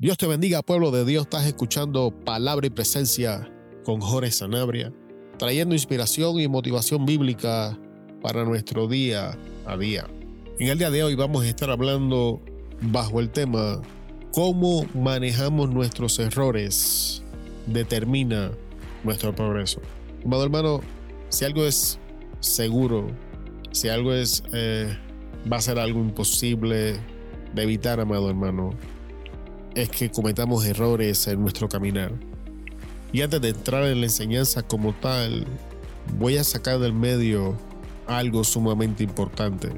Dios te bendiga, pueblo de Dios. Estás escuchando Palabra y Presencia con Jorge Sanabria, trayendo inspiración y motivación bíblica para nuestro día a día. En el día de hoy vamos a estar hablando bajo el tema cómo manejamos nuestros errores determina nuestro progreso. Amado hermano, si algo es seguro, si algo es eh, va a ser algo imposible de evitar, amado hermano, es que cometamos errores en nuestro caminar. Y antes de entrar en la enseñanza como tal, voy a sacar del medio algo sumamente importante.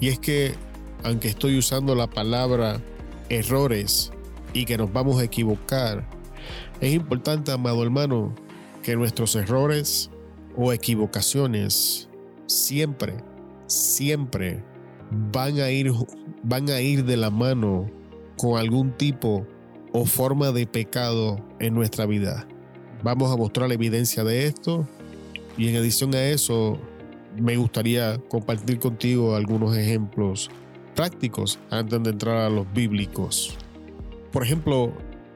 Y es que, aunque estoy usando la palabra errores y que nos vamos a equivocar, es importante, amado hermano, que nuestros errores o equivocaciones siempre, siempre van a ir, van a ir de la mano con algún tipo o forma de pecado en nuestra vida. Vamos a mostrar la evidencia de esto y en adición a eso me gustaría compartir contigo algunos ejemplos prácticos antes de entrar a los bíblicos. Por ejemplo,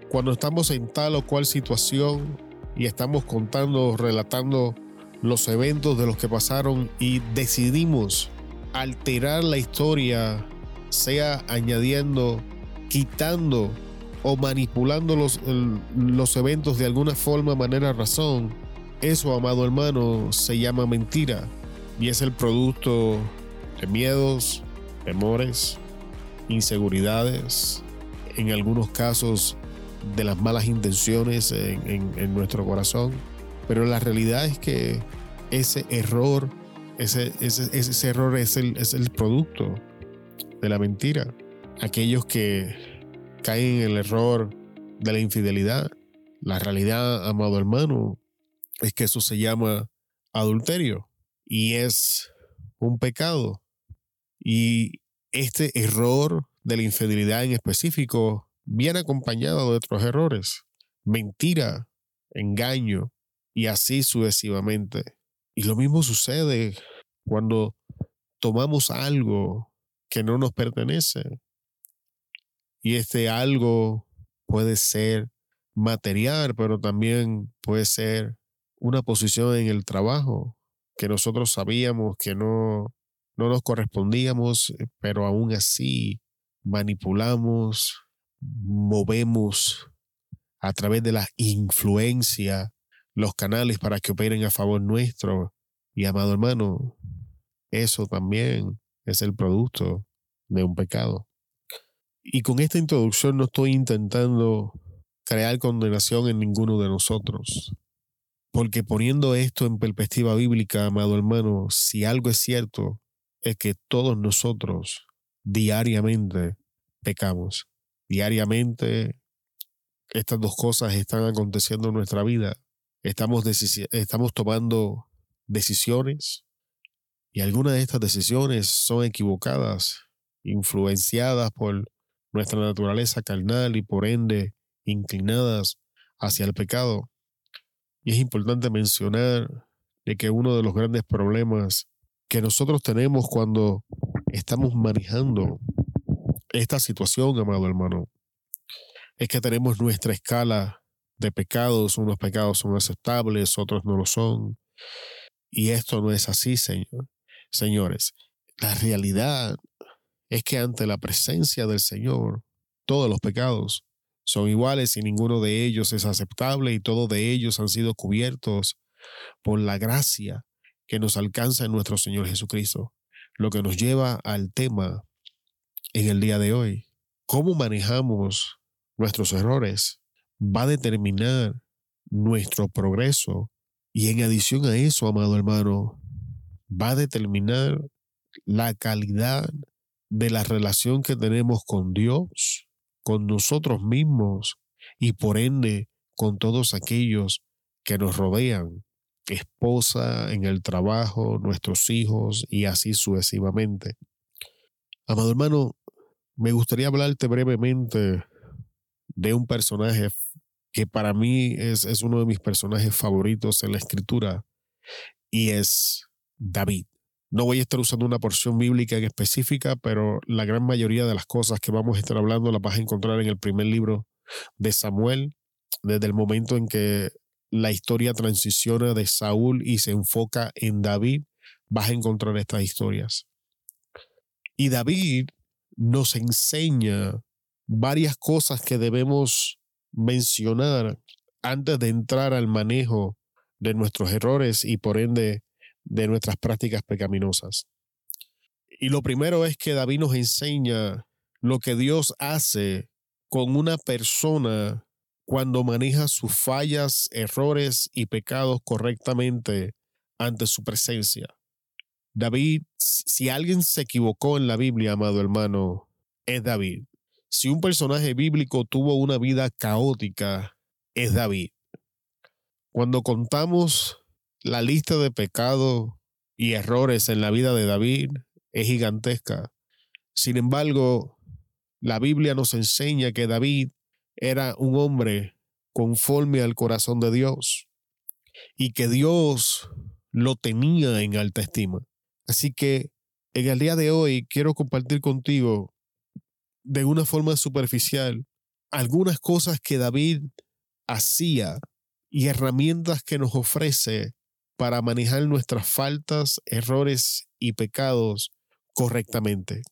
cuando estamos en tal o cual situación y estamos contando, relatando los eventos de los que pasaron y decidimos alterar la historia, sea añadiendo quitando o manipulando los, los eventos de alguna forma, manera, razón, eso, amado hermano, se llama mentira y es el producto de miedos, temores, inseguridades, en algunos casos de las malas intenciones en, nuestro corazón. Pero la realidad es que ese error, ese, ese, ese error es el, es el producto de la mentira aquellos que caen en el error de la infidelidad. La realidad, amado hermano, es que eso se llama adulterio y es un pecado. Y este error de la infidelidad en específico viene acompañado de otros errores, mentira, engaño y así sucesivamente. Y lo mismo sucede cuando tomamos algo que no nos pertenece y este algo puede ser material, pero también puede ser una posición en el trabajo que nosotros sabíamos que no, no nos correspondíamos, eh, pero aún así manipulamos, movemos a través de la influencia los canales para que operen a favor nuestro. Y amado hermano, eso también es el producto de un pecado. Y con esta introducción no estoy intentando crear condenación en ninguno de nosotros. Porque poniendo esto en perspectiva bíblica, amado hermano, si algo es cierto, es que todos nosotros diariamente pecamos. Diariamente estas dos cosas están aconteciendo en nuestra vida. Estamos, estamos tomando decisiones y algunas de estas decisiones son equivocadas, influenciadas por nuestra naturaleza carnal y por ende inclinadas hacia el pecado. Y es importante mencionar de que uno de los grandes problemas que nosotros tenemos cuando estamos manejando esta situación, amado hermano, es que tenemos nuestra escala de pecados, unos pecados son aceptables, otros no lo son. Y esto no es así, señor. Señores, la realidad es que ante la presencia del Señor, todos los pecados son iguales y ninguno de ellos es aceptable y todos de ellos han sido cubiertos por la gracia que nos alcanza en nuestro Señor Jesucristo. Lo que nos lleva al tema en el día de hoy. Cómo manejamos nuestros errores va a determinar nuestro progreso y en adición a eso, amado hermano, va a determinar la calidad de la relación que tenemos con Dios, con nosotros mismos y por ende con todos aquellos que nos rodean, esposa, en el trabajo, nuestros hijos y así sucesivamente. Amado hermano, me gustaría hablarte brevemente de un personaje que para mí es, es uno de mis personajes favoritos en la escritura y es David. No voy a estar usando una porción bíblica en específica, pero la gran mayoría de las cosas que vamos a estar hablando las vas a encontrar en el primer libro de Samuel, desde el momento en que la historia transiciona de Saúl y se enfoca en David, vas a encontrar estas historias. Y David nos enseña varias cosas que debemos mencionar antes de entrar al manejo de nuestros errores y por ende de nuestras prácticas pecaminosas. Y lo primero es que David nos enseña lo que Dios hace con una persona cuando maneja sus fallas, errores y pecados correctamente ante su presencia. David, si alguien se equivocó en la Biblia, amado hermano, es David. Si un personaje bíblico tuvo una vida caótica, es David. Cuando contamos la lista de pecados y errores en la vida de David, es gigantesca. Sin embargo, la Biblia nos enseña que David era un hombre conforme al corazón de Dios y que Dios lo tenía en alta estima. Así que en el día de hoy quiero compartir contigo de una forma superficial algunas cosas que David hacía y herramientas que nos ofrece para manejar nuestras faltas, errores y pecados correctamente.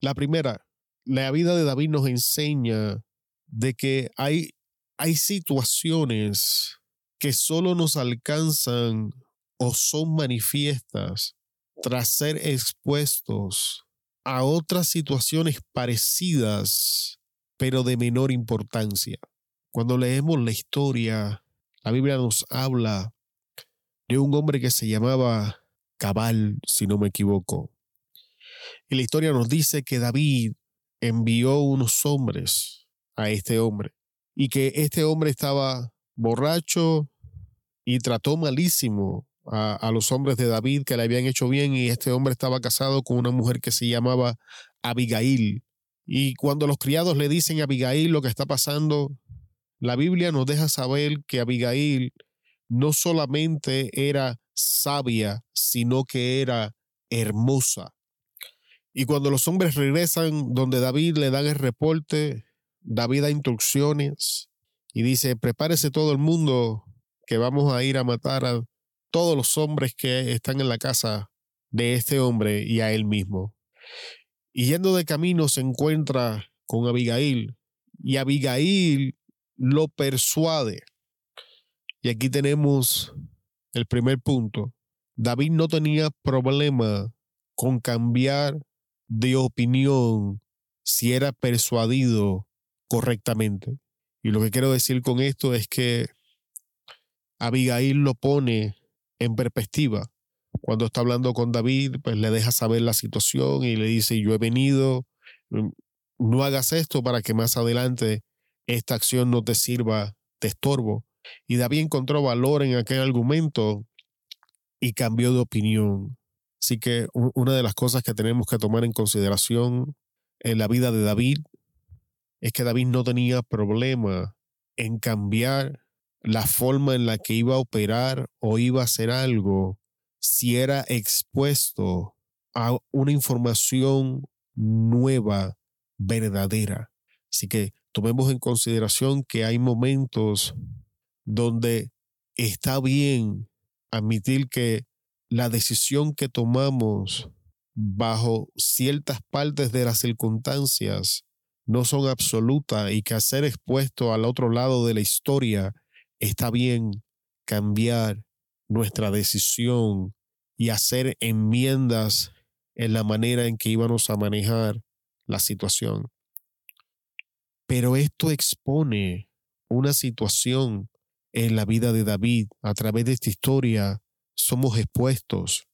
La primera, la vida de David nos enseña de que hay, hay situaciones que solo nos alcanzan o son manifiestas tras ser expuestos a otras situaciones parecidas, pero de menor importancia. Cuando leemos la historia, la Biblia nos habla de un hombre que se llamaba Cabal, si no me equivoco. Y la historia nos dice que David envió unos hombres a este hombre. Y que este hombre estaba borracho y trató malísimo a, los hombres de David que le habían hecho bien y este hombre estaba casado con una mujer que se llamaba Abigail. Y cuando los criados le dicen a Abigail lo que está pasando, la Biblia nos deja saber que Abigail no solamente era sabia, sino que era hermosa. Y cuando los hombres regresan donde David le dan el reporte, David da instrucciones y dice, prepárese todo el mundo que vamos a ir a matar a todos los hombres que están en la casa de este hombre y a él mismo. Y yendo de camino se encuentra con Abigail y Abigail lo persuade. Y aquí tenemos el primer punto. David no tenía problema con cambiar de opinión si era persuadido correctamente. Y lo que quiero decir con esto es que Abigail lo pone en perspectiva. Cuando está hablando con David, pues le deja saber la situación y le dice, yo he venido, mm, no hagas esto para que más adelante esta acción no te sirva de estorbo. Y David encontró valor en aquel argumento y cambió de opinión. Así que una de las cosas que tenemos que tomar en consideración en la vida de David es que David no tenía problema en cambiar la forma en la que iba a operar o iba a hacer algo si era expuesto a una información nueva, verdadera. Así que tomemos en consideración que hay momentos donde está bien admitir que la decisión que tomamos bajo ciertas partes de las circunstancias no son absolutas y que a ser expuesto al otro lado de la historia está bien cambiar nuestra decisión y hacer enmiendas en la manera en que íbamos a manejar la situación. Pero esto expone una situación en la vida de David. A través de esta historia somos expuestos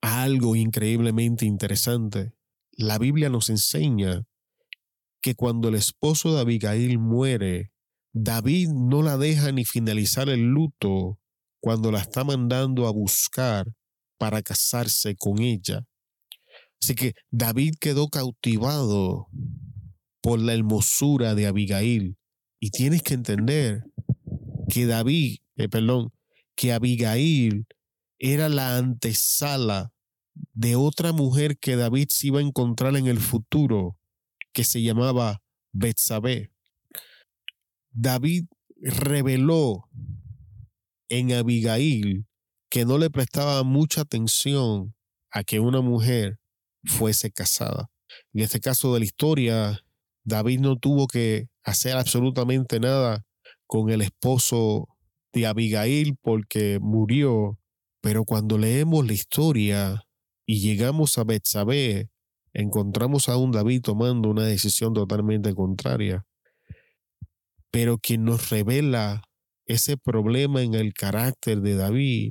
a algo increíblemente interesante. La Biblia nos enseña que cuando el esposo de Abigail muere, David no la deja ni finalizar el luto cuando la está mandando a buscar para casarse con ella. Así que David quedó cautivado por la hermosura de Abigail. Y tienes que entender que David, eh, perdón, que Abigail era la antesala de otra mujer que David se iba a encontrar en el futuro que se llamaba Betsabé. David reveló en Abigail que no le prestaba mucha atención a que una mujer fuese casada. En este caso de la historia, David no tuvo que hacer absolutamente nada con el esposo de Abigail porque murió, pero cuando leemos la historia y llegamos a Betsabé, encontramos a un David tomando una decisión totalmente contraria. Pero quien nos revela ese problema en el carácter de David,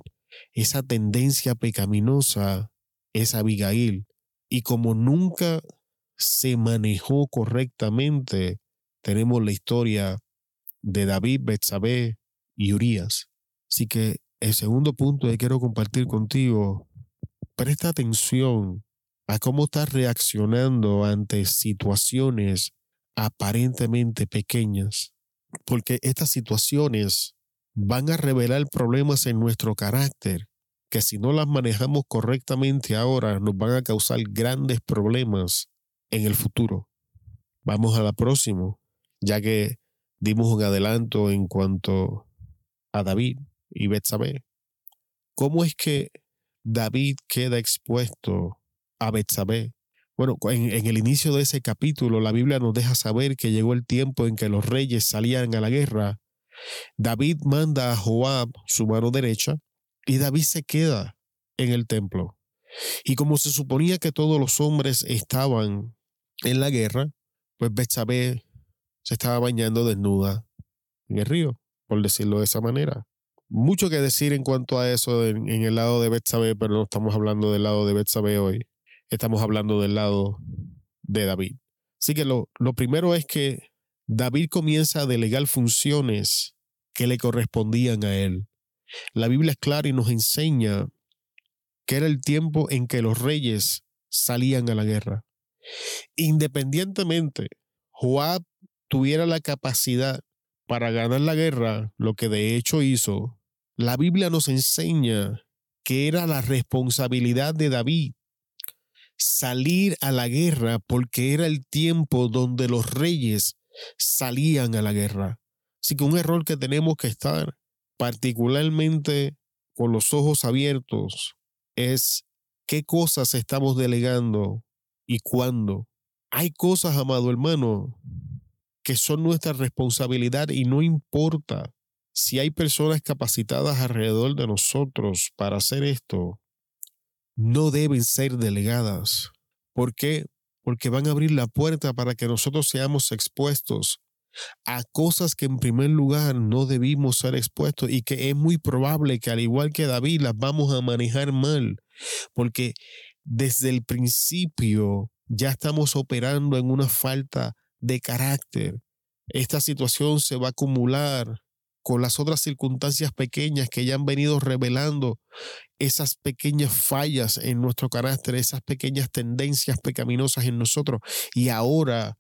esa tendencia pecaminosa, es Abigail. Y como nunca se manejó correctamente, tenemos la historia de David, Betsabé y Urias. Así que el segundo punto que quiero compartir contigo, presta atención a cómo estás reaccionando ante situaciones aparentemente pequeñas, porque estas situaciones van a revelar problemas en nuestro carácter que si no las manejamos correctamente ahora nos van a causar grandes problemas en el futuro. Vamos a la próxima, ya que dimos un adelanto en cuanto a David y Betsabé. ¿Cómo es que David queda expuesto a Betsabé? Bueno, en, el inicio de ese capítulo, la Biblia nos deja saber que llegó el tiempo en que los reyes salían a la guerra. David manda a Joab, su mano derecha, y David se queda en el templo. Y como se suponía que todos los hombres estaban en la guerra, pues Betsabé se estaba bañando desnuda en el río, por decirlo de esa manera. Mucho que decir en cuanto a eso en, el lado de Betsabé, pero no estamos hablando del lado de Betsabé hoy. Estamos hablando del lado de David. Así que lo, lo primero es que David comienza a delegar funciones que le correspondían a él. La Biblia es clara y nos enseña que era el tiempo en que los reyes salían a la guerra. Independientemente, Joab tuviera la capacidad para ganar la guerra, lo que de hecho hizo, la Biblia nos enseña que era la responsabilidad de David salir a la guerra porque era el tiempo donde los reyes salían a la guerra. Así que un error que tenemos que estar particularmente con los ojos abiertos, es qué cosas estamos delegando y cuándo. Hay cosas, amado hermano, que son nuestra responsabilidad y no importa si hay personas capacitadas alrededor de nosotros para hacer esto, no deben ser delegadas. ¿Por qué? Porque van a abrir la puerta para que nosotros seamos expuestos a cosas que en primer lugar no debimos ser expuestos y que es muy probable que al igual que David las vamos a manejar mal, porque desde el principio ya estamos operando en una falta de carácter. Esta situación se va a acumular con las otras circunstancias pequeñas que ya han venido revelando esas pequeñas fallas en nuestro carácter, esas pequeñas tendencias pecaminosas en nosotros. Y ahora,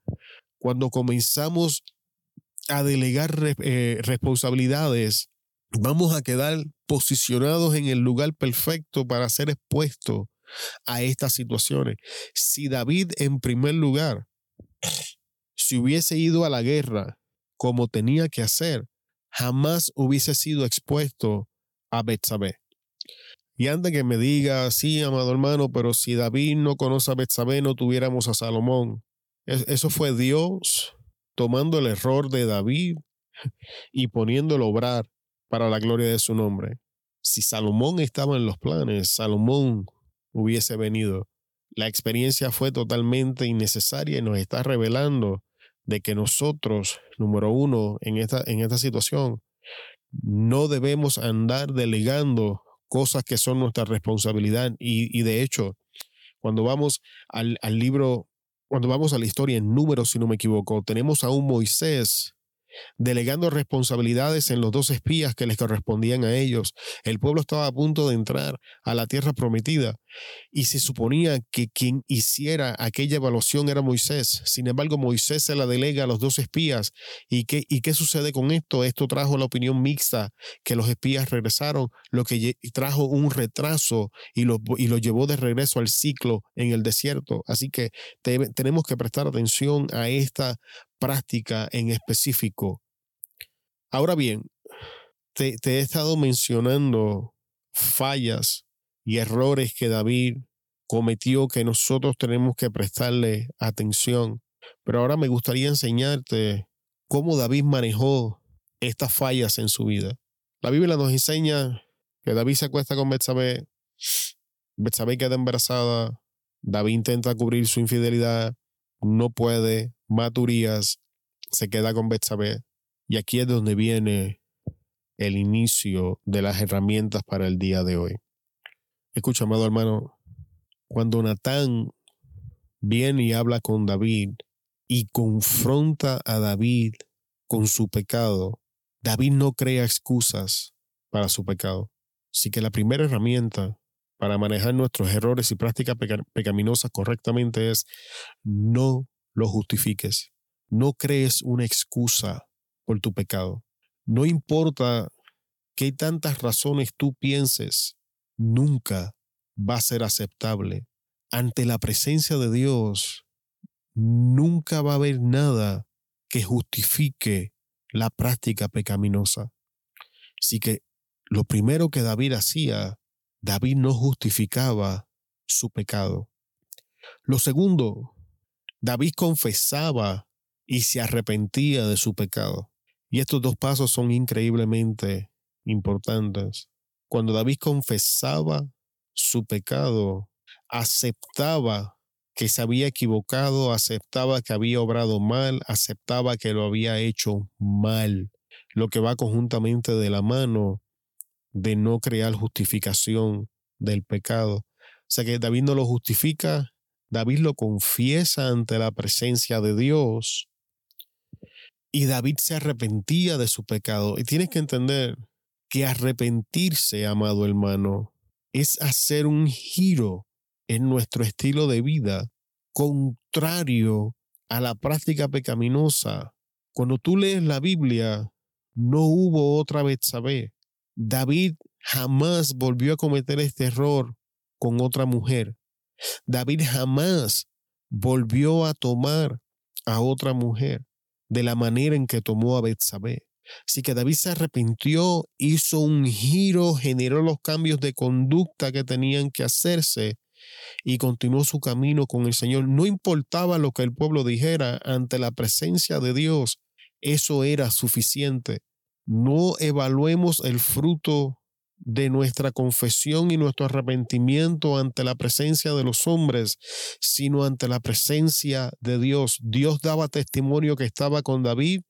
cuando comenzamos a delegar eh, responsabilidades, vamos a quedar posicionados en el lugar perfecto para ser expuestos a estas situaciones. Si David en primer lugar, si hubiese ido a la guerra como tenía que hacer, jamás hubiese sido expuesto a Betsabé. Y antes que me diga, sí, amado hermano, pero si David no conoce a Betsabé, no tuviéramos a Salomón. Eso fue Dios tomando el error de David y poniéndolo a obrar para la gloria de su nombre. Si Salomón estaba en los planes, Salomón hubiese venido. La experiencia fue totalmente innecesaria y nos está revelando de que nosotros, número uno, en esta, en esta situación, no debemos andar delegando cosas que son nuestra responsabilidad. Y, de hecho, cuando vamos al, al libro cuando vamos a la historia en números, si no me equivoco, tenemos a un Moisés delegando responsabilidades en los dos espías que les correspondían a ellos. El pueblo estaba a punto de entrar a la tierra prometida y se suponía que quien hiciera aquella evaluación era Moisés. Sin embargo, Moisés se la delega a los dos espías. ¿Y qué, y qué sucede con esto? Esto trajo la opinión mixta, que los espías regresaron, lo que trajo un retraso y lo, y lo llevó de regreso al ciclo en el desierto. Así que tenemos que prestar atención a esta práctica en específico. Ahora bien, te, he estado mencionando fallas y errores que David cometió que nosotros tenemos que prestarle atención. Pero ahora me gustaría enseñarte cómo David manejó estas fallas en su vida. La Biblia nos enseña que David se acuesta con Betsabé, Betsabé queda embarazada, David intenta cubrir su infidelidad, no puede, Maturías se queda con Betsabé. Y aquí es donde viene el inicio de las herramientas para el día de hoy. Escucha, amado hermano, cuando Natán viene y habla con David y confronta a David con su pecado, David no crea excusas para su pecado. Así que la primera herramienta para manejar nuestros errores y prácticas pecaminosas correctamente es no lo justifiques. No crees una excusa por tu pecado. No importa qué tantas razones tú pienses, nunca va a ser aceptable. Ante la presencia de Dios, nunca va a haber nada que justifique la práctica pecaminosa. Así que lo primero que David hacía, David no justificaba su pecado. Lo segundo, David confesaba y se arrepentía de su pecado. Y estos dos pasos son increíblemente importantes. Cuando David confesaba su pecado, aceptaba que se había equivocado, aceptaba que había obrado mal, aceptaba que lo había hecho mal, lo que va conjuntamente de la mano de no crear justificación del pecado. O sea que David no lo justifica, David lo confiesa ante la presencia de Dios y David se arrepentía de su pecado. Y tienes que entender que arrepentirse, amado hermano, es hacer un giro en nuestro estilo de vida contrario a la práctica pecaminosa. Cuando tú lees la Biblia, no hubo otra Betsabé. David jamás volvió a cometer este error con otra mujer. David jamás volvió a tomar a otra mujer de la manera en que tomó a Betsabé. Así que David se arrepintió, hizo un giro, generó los cambios de conducta que tenían que hacerse y continuó su camino con el Señor. No importaba lo que el pueblo dijera ante la presencia de Dios, eso era suficiente. No evaluemos el fruto de nuestra confesión y nuestro arrepentimiento ante la presencia de los hombres, sino ante la presencia de Dios. Dios daba testimonio que estaba con David.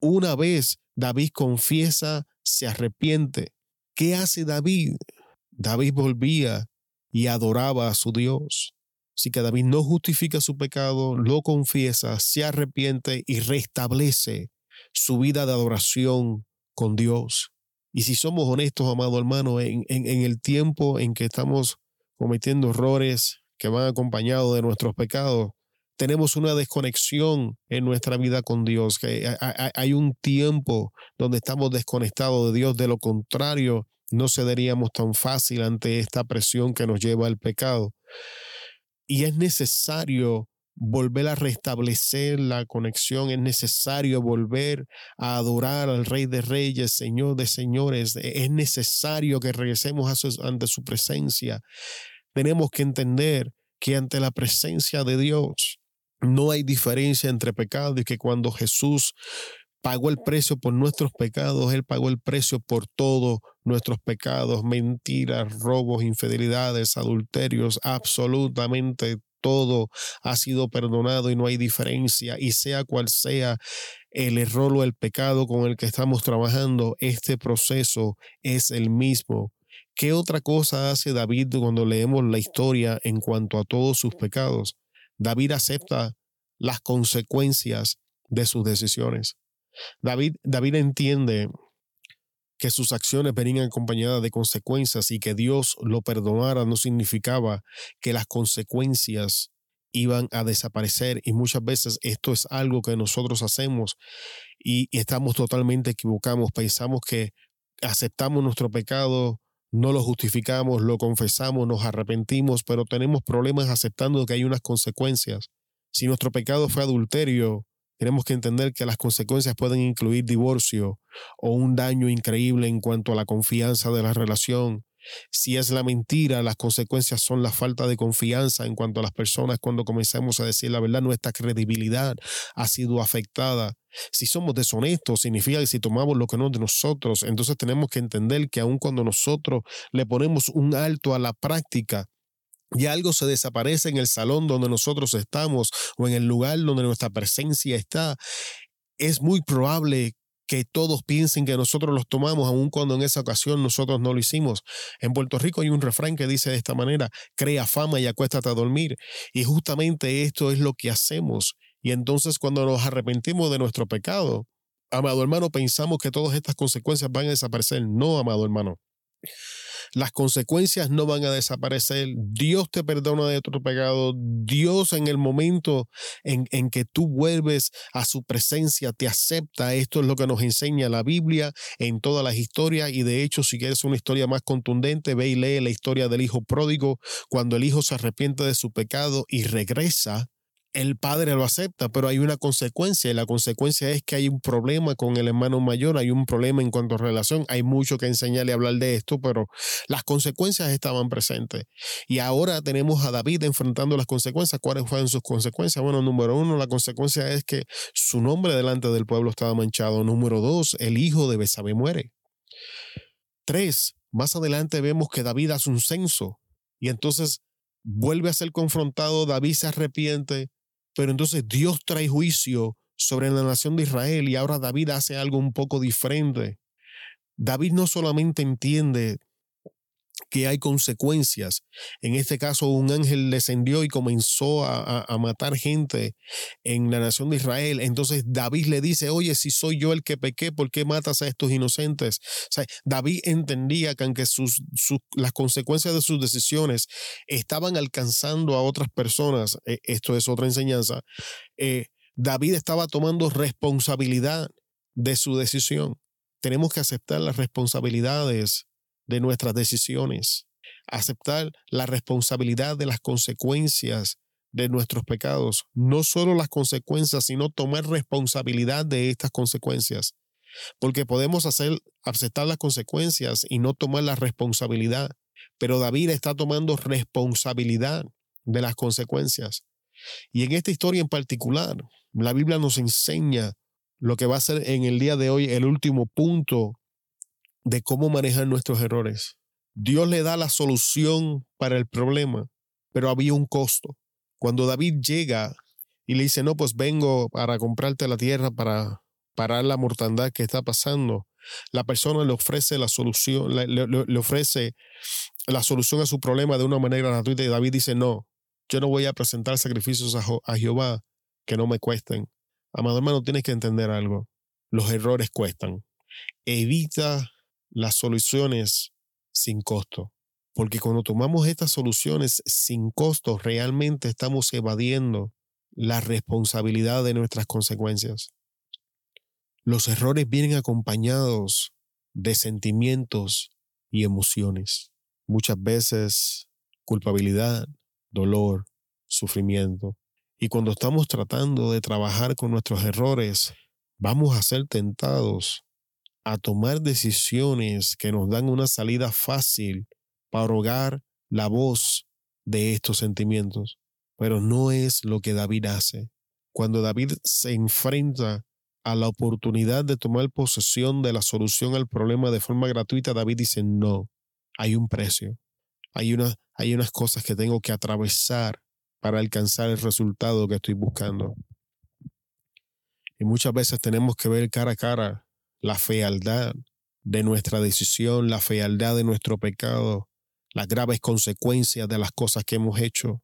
Una vez David confiesa, se arrepiente. ¿Qué hace David? David volvía y adoraba a su Dios. Así que David no justifica su pecado, lo confiesa, se arrepiente y restablece su vida de adoración con Dios. Y si somos honestos, amado hermano, en, el tiempo en que estamos cometiendo errores que van acompañados de nuestros pecados, tenemos una desconexión en nuestra vida con Dios, que hay un tiempo donde estamos desconectados de Dios, de lo contrario, no cederíamos tan fácil ante esta presión que nos lleva al pecado. Y es necesario volver a restablecer la conexión, es necesario volver a adorar al Rey de Reyes, Señor de Señores, es necesario que regresemos ante su presencia. Tenemos que entender que ante la presencia de Dios no hay diferencia entre pecado y que cuando Jesús pagó el precio por nuestros pecados, Él pagó el precio por todos nuestros pecados, mentiras, robos, infidelidades, adulterios, absolutamente todo ha sido perdonado y no hay diferencia. Y sea cual sea el error o el pecado con el que estamos trabajando, este proceso es el mismo. ¿Qué otra cosa hace David cuando leemos la historia en cuanto a todos sus pecados? David acepta las consecuencias de sus decisiones. David, David entiende que sus acciones venían acompañadas de consecuencias y que Dios lo perdonara no significaba que las consecuencias iban a desaparecer y muchas veces esto es algo que nosotros hacemos y, estamos totalmente equivocados. Pensamos que aceptamos nuestro pecado, no lo justificamos, lo confesamos, nos arrepentimos, pero tenemos problemas aceptando que hay unas consecuencias. Si nuestro pecado fue adulterio, tenemos que entender que las consecuencias pueden incluir divorcio o un daño increíble en cuanto a la confianza de la relación. Si es la mentira, las consecuencias son la falta de confianza en cuanto a las personas cuando comenzamos a decir la verdad, nuestra credibilidad ha sido afectada. Si somos deshonestos, significa que si tomamos lo que no es de nosotros, entonces tenemos que entender que aun cuando nosotros le ponemos un alto a la práctica, y algo se desaparece en el salón donde nosotros estamos o en el lugar donde nuestra presencia está, es muy probable que todos piensen que nosotros los tomamos, aun cuando en esa ocasión nosotros no lo hicimos. En Puerto Rico hay un refrán que dice de esta manera, crea fama y acuéstate a dormir. Y justamente esto es lo que hacemos. Y entonces cuando nos arrepentimos de nuestro pecado, amado hermano, pensamos que todas estas consecuencias van a desaparecer. No, amado hermano. Las consecuencias no van a desaparecer. Dios te perdona de tu pecado. Dios en el momento en, en, que tú vuelves a su presencia te acepta. Esto es lo que nos enseña la Biblia en todas las historias. Y de hecho, si quieres una historia más contundente, ve y lee la historia del hijo pródigo, cuando el hijo se arrepiente de su pecado y regresa el padre lo acepta, pero hay una consecuencia y la consecuencia es que hay un problema con el hermano mayor, hay un problema en cuanto a relación, hay mucho que enseñarle a hablar de esto, pero las consecuencias estaban presentes. Y ahora tenemos a David enfrentando las consecuencias. ¿Cuáles fueron sus consecuencias? Bueno, número uno, la consecuencia es que su nombre delante del pueblo estaba manchado. Número dos, el hijo de Besabé muere. Tres, más adelante vemos que David hace un censo y entonces vuelve a ser confrontado, David se arrepiente, pero entonces Dios trae juicio sobre la nación de Israel y ahora David hace algo un poco diferente. David no solamente entiende que hay consecuencias. En este caso, un ángel descendió y comenzó a, matar gente en la nación de Israel. Entonces David le dice, oye, si soy yo el que pequé, ¿por qué matas a estos inocentes? O sea, David entendía que aunque sus, las consecuencias de sus decisiones estaban alcanzando a otras personas, eh, esto es otra enseñanza, eh, David estaba tomando responsabilidad de su decisión. Tenemos que aceptar las responsabilidades de nuestras decisiones, aceptar la responsabilidad de las consecuencias de nuestros pecados, no solo las consecuencias, sino tomar responsabilidad de estas consecuencias, porque podemos hacer aceptar las consecuencias y no tomar la responsabilidad, pero David está tomando responsabilidad de las consecuencias. Y en esta historia en particular, la Biblia nos enseña lo que va a ser en el día de hoy el último punto de cómo manejar nuestros errores. Dios le da la solución para el problema, pero había un costo. Cuando David llega y le dice, no, pues vengo para comprarte la tierra para parar la mortandad que está pasando, la persona le ofrece la solución, le, ofrece la solución a su problema de una manera gratuita y David dice, no, yo no voy a presentar sacrificios a, a Jehová que no me cuesten. Amado hermano, tienes que entender algo. Los errores cuestan. Evita las soluciones sin costo. Porque cuando tomamos estas soluciones sin costo, realmente estamos evadiendo la responsabilidad de nuestras consecuencias. Los errores vienen acompañados de sentimientos y emociones. Muchas veces culpabilidad, dolor, sufrimiento. Y cuando estamos tratando de trabajar con nuestros errores, vamos a ser tentados a tomar decisiones que nos dan una salida fácil para ahogar la voz de estos sentimientos. Pero no es lo que David hace. Cuando David se enfrenta a la oportunidad de tomar posesión de la solución al problema de forma gratuita, David dice, no, hay un precio. Hay, una, hay unas cosas que tengo que atravesar para alcanzar el resultado que estoy buscando. Y muchas veces tenemos que ver cara a cara la fealdad de nuestra decisión, la fealdad de nuestro pecado, las graves consecuencias de las cosas que hemos hecho,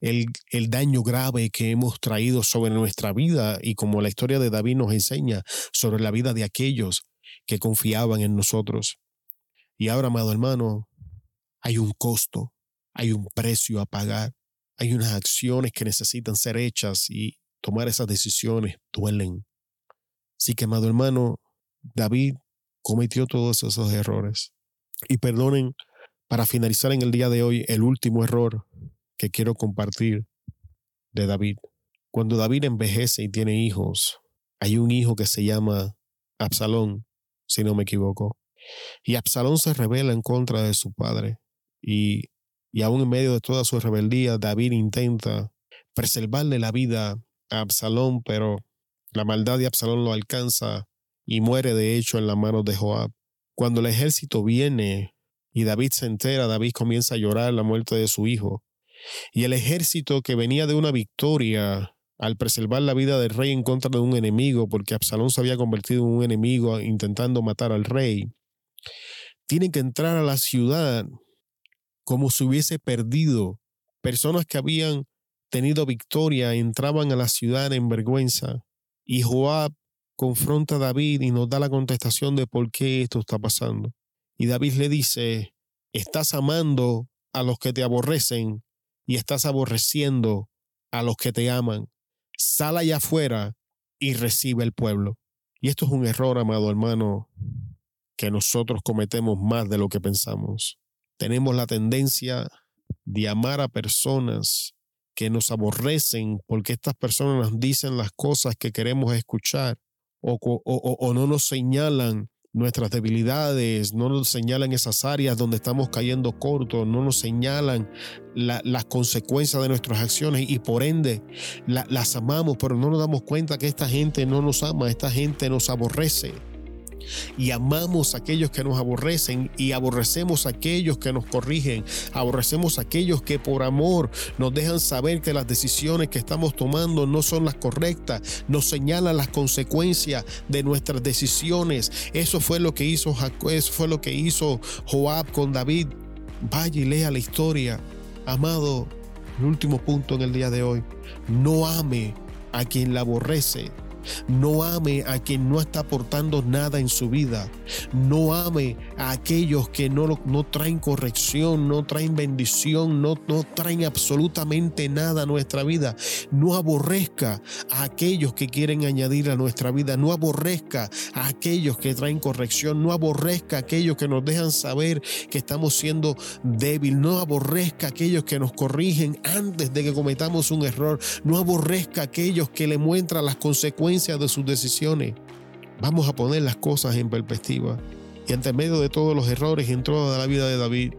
el, el, daño grave que hemos traído sobre nuestra vida y como la historia de David nos enseña, sobre la vida de aquellos que confiaban en nosotros. Y ahora, amado hermano, hay un costo, hay un precio a pagar, hay unas acciones que necesitan ser hechas y tomar esas decisiones duelen. Así que, amado hermano, David cometió todos esos errores. Y perdonen, para finalizar en el día de hoy, el último error que quiero compartir de David. Cuando David envejece y tiene hijos, hay un hijo que se llama Absalón, si no me equivoco. Y Absalón se revela en contra de su padre. Y, y aún en medio de toda su rebeldía, David intenta preservarle la vida a Absalón, pero la maldad de Absalón lo alcanza y muere de hecho en las manos de Joab. Cuando el ejército viene y David se entera, David comienza a llorar la muerte de su hijo. Y el ejército que venía de una victoria al preservar la vida del rey en contra de un enemigo, porque Absalón se había convertido en un enemigo intentando matar al rey, tienen que entrar a la ciudad como si hubiese perdido. Personas que habían tenido victoria entraban a la ciudad en vergüenza. Y Joab confronta a David y nos da la contestación de por qué esto está pasando. Y David le dice, estás amando a los que te aborrecen y estás aborreciendo a los que te aman. Sal allá afuera y recibe el pueblo. Y esto es un error, amado hermano, que nosotros cometemos más de lo que pensamos. Tenemos la tendencia de amar a personas que nos aborrecen porque estas personas nos dicen las cosas que queremos escuchar o, o, no nos señalan nuestras debilidades, no nos señalan esas áreas donde estamos cayendo cortos, no nos señalan las consecuencias de nuestras acciones y por ende las amamos, pero no nos damos cuenta que esta gente no nos ama, esta gente nos aborrece y amamos a aquellos que nos aborrecen y aborrecemos a aquellos que nos corrigen, aborrecemos a aquellos que por amor nos dejan saber que las decisiones que estamos tomando no son las correctas, nos señalan las consecuencias de nuestras decisiones. Eso fue lo que hizo Jacob, eso fue lo que hizo Joab con David. Vaya y lea la historia. Amado, el último punto en el día de hoy, no ame a quien la aborrece, no ame a quien no está aportando nada en su vida. No ame a aquellos que no, no traen corrección, no traen bendición, no, no traen absolutamente nada a nuestra vida. No aborrezca a aquellos que quieren añadir a nuestra vida. No aborrezca a aquellos que traen corrección. No aborrezca a aquellos que nos dejan saber que estamos siendo débil. No aborrezca a aquellos que nos corrigen antes de que cometamos un error. No aborrezca a aquellos que le muestran las consecuencias de sus decisiones. Vamos a poner las cosas en perspectiva. Y ante medio de todos los errores en toda la vida de David,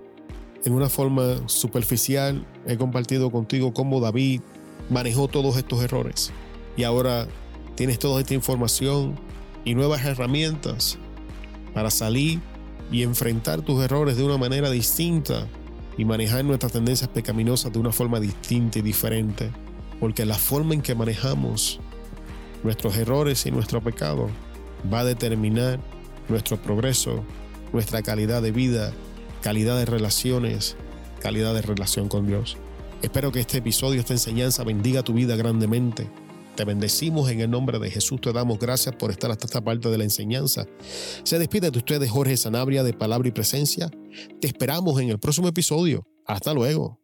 en una forma superficial, he compartido contigo cómo David manejó todos estos errores. Y ahora tienes toda esta información y nuevas herramientas para salir y enfrentar tus errores de una manera distinta y manejar nuestras tendencias pecaminosas de una forma distinta y diferente. Porque la forma en que manejamos nuestros errores y nuestro pecado va a determinar nuestro progreso, nuestra calidad de vida, calidad de relaciones, calidad de relación con Dios. Espero que este episodio, esta enseñanza bendiga tu vida grandemente. Te bendecimos en el nombre de Jesús. Te damos gracias por estar hasta esta parte de la enseñanza. Se despide de ustedes Jorge Sanabria de Palabra y Presencia. Te esperamos en el próximo episodio. Hasta luego.